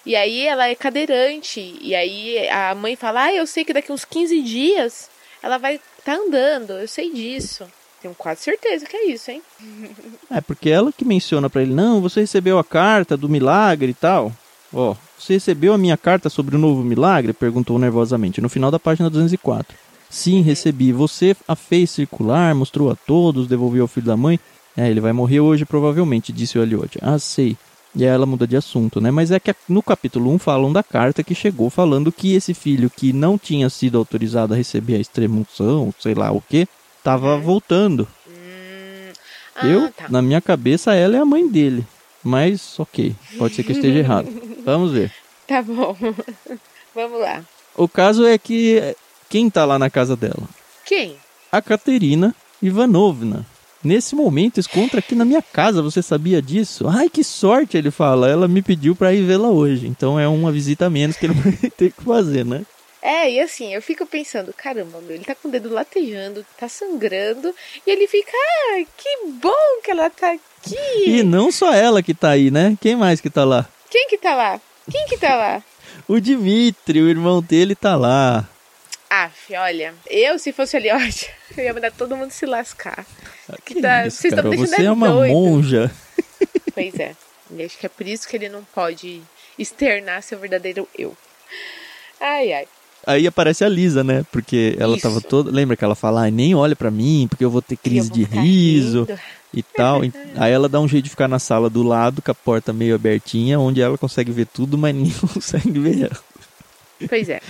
B: E aí ela é cadeirante. E aí a mãe fala: Ah, eu sei que daqui uns 15 dias ela vai estar andando. Eu sei disso. Tenho quase certeza que é isso, hein?
A: É, porque ela que menciona pra ele, não, você recebeu a carta do milagre e tal. Ó, você recebeu a minha carta sobre o novo milagre? Perguntou nervosamente, no final da página 204. Sim, recebi. Você a fez circular, mostrou a todos, devolveu ao filho da mãe. É, ele vai morrer hoje provavelmente, disse o Elliot. Ah, sei. E aí ela muda de assunto, né? Mas é que no capítulo 1 falam da carta que chegou falando que esse filho que não tinha sido autorizado a receber a extremunção, sei lá o que, tava voltando.
B: Hum. Ah,
A: Eu,
B: tá.
A: na minha cabeça, ela é a mãe dele. Mas, ok, pode ser que eu esteja *laughs* errado. Vamos ver.
B: Tá bom. *laughs* Vamos lá.
A: O caso é que quem tá lá na casa dela?
B: Quem?
A: A Katerina Ivanovna. Nesse momento, encontra aqui na minha casa, você sabia disso? Ai, que sorte, ele fala. Ela me pediu pra ir vê-la hoje. Então é uma visita a menos que ele *laughs* vai ter que fazer, né?
B: É, e assim, eu fico pensando, caramba, meu, ele tá com o dedo latejando, tá sangrando, e ele fica, ah, que bom que ela tá aqui.
A: E não só ela que tá aí, né? Quem mais que tá lá?
B: Quem que tá lá? Quem que tá lá? *laughs*
A: O Dimitri, o irmão dele, tá lá.
B: Aff, olha, eu se fosse ali, *laughs* olha, eu ia mandar todo mundo se lascar.
A: Que
B: tá-
A: isso,
B: deixando
A: você é uma
B: doido.
A: monja. *laughs*
B: Pois é, e acho que é por isso que ele não pode externar seu verdadeiro eu. Ai, ai.
A: Aí aparece a Lisa, né? Porque ela
B: Isso.
A: tava toda. Lembra que ela fala, "Ai, nem olha pra mim, porque eu vou ter crise de
B: vou ficar
A: riso
B: rindo.
A: e tal. *laughs* Aí ela dá um jeito de ficar na sala do lado, com a porta meio abertinha, onde ela consegue ver tudo, mas ninguém consegue ver ela.
B: Pois é.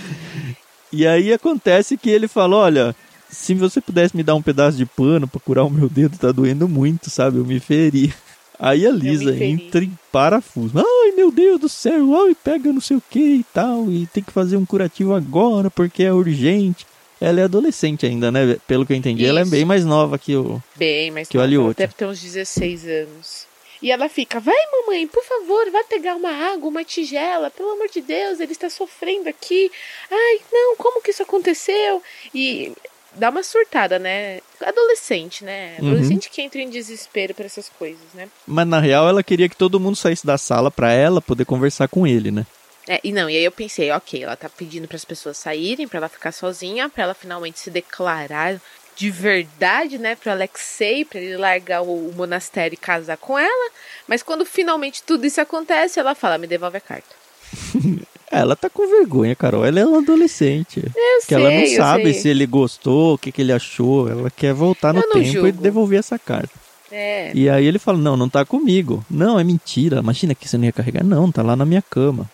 A: E aí acontece que ele fala: Olha, se você pudesse me dar um pedaço de pano pra curar o meu dedo, tá doendo muito, sabe? Eu me feri. Aí a Lisa entra em parafuso. Ai, meu Deus do céu, ai, pega não sei o que e tal. E tem que fazer um curativo agora porque é urgente. Ela é adolescente ainda, né? Pelo que eu entendi, ela é
B: Isso.
A: bem mais nova que o.
B: Bem, mas
A: Que o
B: nova, ela
A: Aliotia.
B: deve ter uns 16 anos. E ela fica, vai mamãe, por favor, vai pegar uma água, uma tigela, pelo amor de Deus, ele está sofrendo aqui. Ai, não, como que isso aconteceu? E dá uma surtada, né? Adolescente, né?
A: Uhum.
B: Adolescente que entra em desespero por essas coisas, né?
A: Mas na real ela queria que todo mundo saísse da sala pra ela poder conversar com ele, né?
B: É, e não, e aí eu pensei, ok, ela tá pedindo para as pessoas saírem, para ela ficar sozinha, para ela finalmente se declarar de verdade, né, pro Alexei, para ele largar o, monastério e casar com ela. Mas quando finalmente tudo isso acontece, ela fala: "Me devolve a carta". *laughs*
A: Ela tá com vergonha, Carol. Ela é uma adolescente.
B: Eu
A: que
B: sei,
A: ela não sabe
B: sei.
A: se ele gostou, o que, que ele achou. Ela quer voltar no tempo e
B: julgo.
A: devolver essa carta.
B: É.
A: E aí ele fala: Não, não tá comigo. Não, é mentira. Imagina que você não ia carregar. Não, tá lá na minha cama.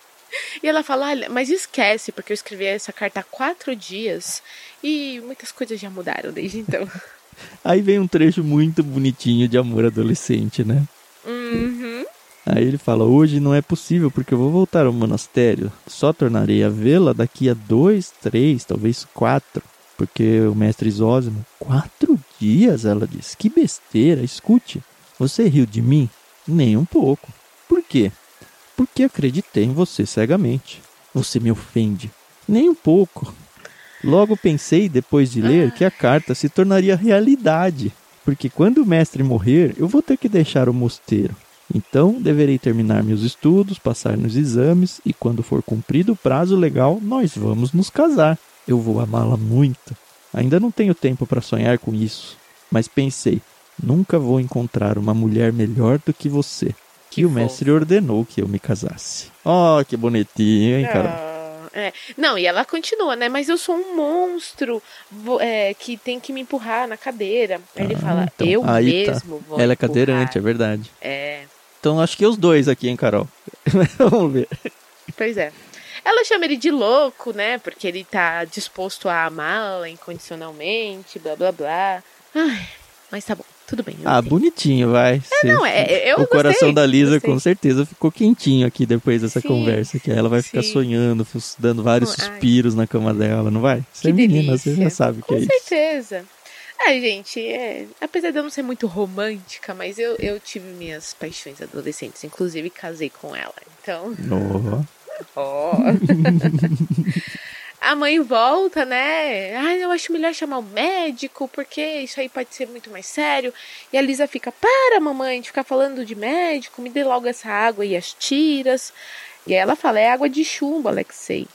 B: E ela fala: "Olha, mas esquece, porque eu escrevi essa carta há quatro dias e muitas coisas já mudaram desde então". *laughs*
A: Aí vem um trecho muito bonitinho de amor adolescente, né?
B: uhum.
A: Aí ele fala: Hoje não é possível porque eu vou voltar ao monastério. Só tornarei a vê-la daqui a dois, três, talvez quatro. Porque o mestre Zósimo. Quatro dias, ela disse. Que besteira. Escute, você riu de mim? Nem um pouco. Por quê? Porque acreditei em você cegamente. Você me ofende. Nem um pouco. Logo pensei, depois de ler, que a carta se tornaria realidade. Porque quando o mestre morrer, eu vou ter que deixar o mosteiro. Então, deverei terminar meus estudos, passar nos exames e, quando for cumprido o prazo legal, nós vamos nos casar. Eu vou amá-la muito. Ainda não tenho tempo para sonhar com isso, mas pensei: nunca vou encontrar uma mulher melhor do que você.
B: Que
A: e o
B: fofo.
A: mestre ordenou que eu me casasse. Oh, que bonitinho, hein, Carol?
B: Ah, é. Não, e ela continua, né? Mas eu sou um monstro é, que tem que me empurrar na cadeira. Aí ele
A: Ah,
B: fala,
A: então,
B: eu
A: tá.
B: mesmo vou
A: Ela é
B: empurrar.
A: cadeirante, é verdade.
B: É,
A: Então acho que os dois aqui, hein, Carol? *laughs* Vamos ver.
B: pois é. Ela chama ele de louco, né? Porque ele tá disposto a amá-la incondicionalmente, blá blá blá. Ai, mas tá bom, tudo bem.
A: Ah,
B: entendo.
A: bonitinho, vai. Cê-
B: não, é- é- eu
A: o coração
B: gostei,
A: da Lisa
B: gostei.
A: com certeza ficou quentinho aqui depois dessa
B: Sim,
A: conversa, que ela vai ficar
B: sim.
A: sonhando, fus- dando vários
B: Ai.
A: suspiros na cama dela, não vai? Você
B: Que
A: é menina, você
B: delícia.
A: já sabe o que
B: Com
A: é isso.
B: certeza. Ai, gente, é, apesar de eu não ser muito romântica, mas eu, eu tive minhas paixões adolescentes, inclusive casei com ela. Então,
A: Oh,
B: ó. *laughs* *laughs* A mãe volta, né? Ai, eu acho melhor chamar o médico, porque isso aí pode ser muito mais sério. E a Lisa fica: Para, mamãe, de ficar falando de médico, me dê logo essa água e as tiras. E aí ela fala: É água de chumbo, Alexei.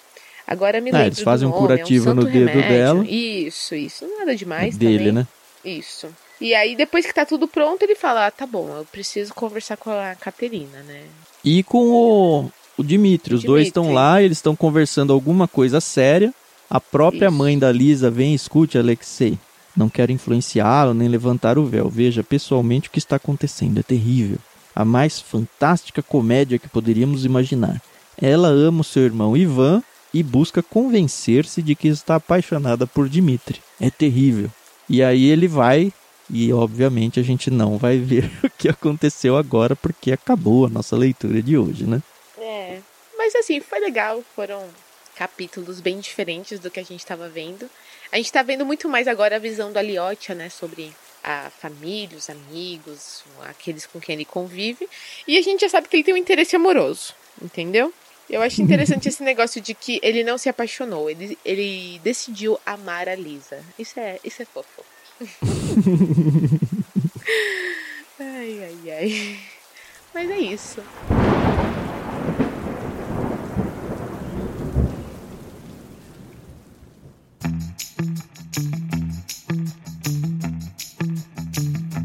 B: Agora me
A: Ah,
B: lembro
A: eles fazem
B: do
A: um
B: nome,
A: curativo
B: é um
A: no dedo
B: remédio.
A: dela.
B: Isso, isso. Nada demais
A: dele,
B: também.
A: né?
B: Isso. E aí, depois que tá tudo pronto, ele fala: ah, tá bom, eu preciso conversar com a Caterina, né?
A: E com o, o Dimitri, os dois estão lá, eles estão conversando alguma coisa séria. A própria
B: Isso.
A: mãe da Lisa vem e escute, Alexei. Não quero influenciá-lo nem levantar o véu. Veja pessoalmente o que está acontecendo. É terrível. A mais fantástica comédia que poderíamos imaginar. Ela ama o seu irmão Ivan e busca convencer-se de que está apaixonada por Dimitri. É terrível. E aí ele vai e obviamente a gente não vai *laughs* ver o que aconteceu agora porque acabou a nossa leitura de hoje, né?
B: É. Mas assim, foi legal. Foram capítulos bem diferentes do que a gente estava vendo. A gente tá vendo muito mais agora a visão do Aliotia, né? Sobre a família, os amigos, aqueles com quem ele convive. E a gente já sabe que ele tem um interesse amoroso, entendeu? Eu acho interessante *laughs* esse negócio de que ele não se apaixonou, ele, ele decidiu amar a Lisa. Isso é, isso é fofo. *laughs* ai, ai, ai. Mas é isso.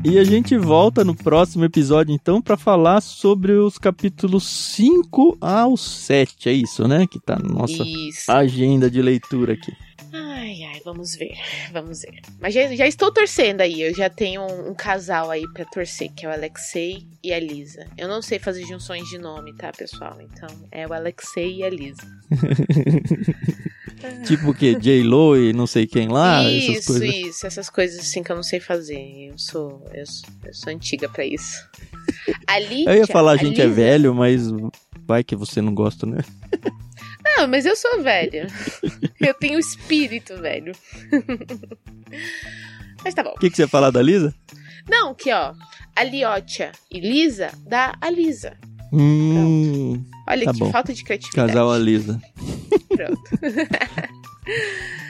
A: E a gente volta no próximo episódio, então, para falar sobre os capítulos 5 ao 7. É isso, né? Que tá na nossa
B: Isso.
A: agenda de leitura aqui.
B: Ai, ai, vamos ver, vamos ver. Mas já, já estou torcendo aí, eu já tenho um, um casal aí pra torcer, que é o Alexei e a Lisa. Eu não sei fazer junções de nome, tá, pessoal? Então, é o Alexei e a Lisa. *laughs*
A: Tipo o quê? J-Lo e não sei quem lá? essas
B: isso,
A: coisas.
B: isso, essas coisas assim que eu não sei fazer. Eu sou, eu sou, eu sou antiga pra isso. A Lídia,
A: Eu ia falar a gente é
B: Lisa-
A: velho, mas vai que você não gosta, né?
B: Não, mas eu sou velha. eu tenho espírito, velho. mas tá bom.
A: O que, que você ia falar da Lisa?
B: Não, que ó, a Liotia e Lisa dá a Lisa.
A: Hum,
B: Olha
A: Tá
B: que
A: bom.
B: falta de criatividade.
A: casal a Lisa. *laughs*
B: Pronto. *laughs*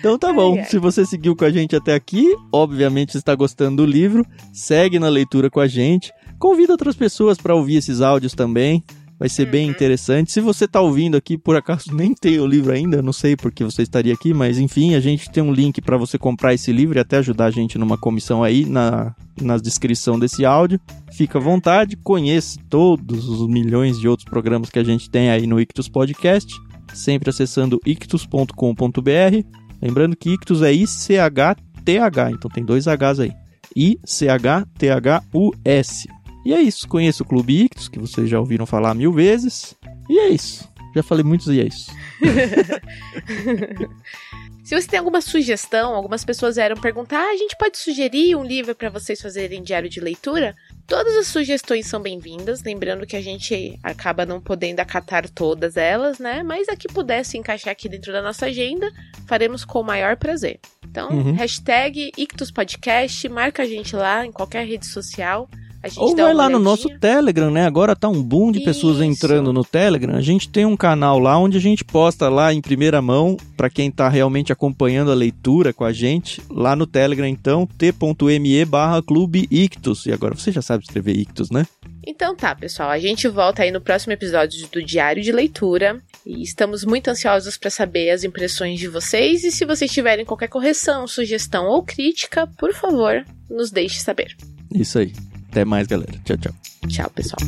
A: Então tá bom.
B: Ai, ai.
A: Se você seguiu com a gente até aqui, obviamente está gostando do livro, segue na leitura com a gente. Convida outras pessoas para ouvir esses áudios também. Vai ser bem
B: Uhum.
A: interessante. Se você tá ouvindo aqui, por acaso *laughs* nem tem o livro ainda, não sei porque você estaria aqui, mas enfim, a gente tem um link para você comprar esse livro e até ajudar a gente numa comissão aí na, na descrição desse áudio. Fica à vontade, conheça todos os milhões de outros programas que a gente tem aí no Ictus Podcast, sempre acessando ictus.com.br. Lembrando que Ictus é I-C-H-T-H, então tem dois Hs aí. I-C-H-T-H-U-S. E é isso, conheça o Clube Ictus, que vocês já ouviram falar mil vezes. E é isso. Já falei muitos e é isso. *laughs*
B: Se você tem alguma sugestão, algumas pessoas vieram perguntar: ah, a gente pode sugerir um livro para vocês fazerem diário de leitura? Todas as sugestões são bem-vindas, lembrando que a gente acaba não podendo acatar todas elas, né? Mas a que pudesse encaixar aqui dentro da nossa agenda, faremos com o maior prazer. Então,
A: Uhum.
B: hashtag Ictus Podcast, marca a gente lá em qualquer rede social.
A: Ou vai lá no nosso Telegram, né? Agora tá um boom de pessoas
B: Isso.
A: entrando no Telegram. A gente tem um canal lá onde a gente posta lá em primeira mão, pra quem tá realmente acompanhando a leitura com a gente, lá no Telegram então, t.me barra clube ictus. E agora você já sabe escrever ictus, né?
B: Então tá, pessoal, a gente volta aí no próximo episódio do Diário de Leitura e estamos muito ansiosos para saber as impressões de vocês e se vocês tiverem qualquer correção, sugestão ou crítica, por favor, nos deixe saber.
A: Isso aí. Até mais, galera. Tchau, tchau.
B: Tchau, pessoal.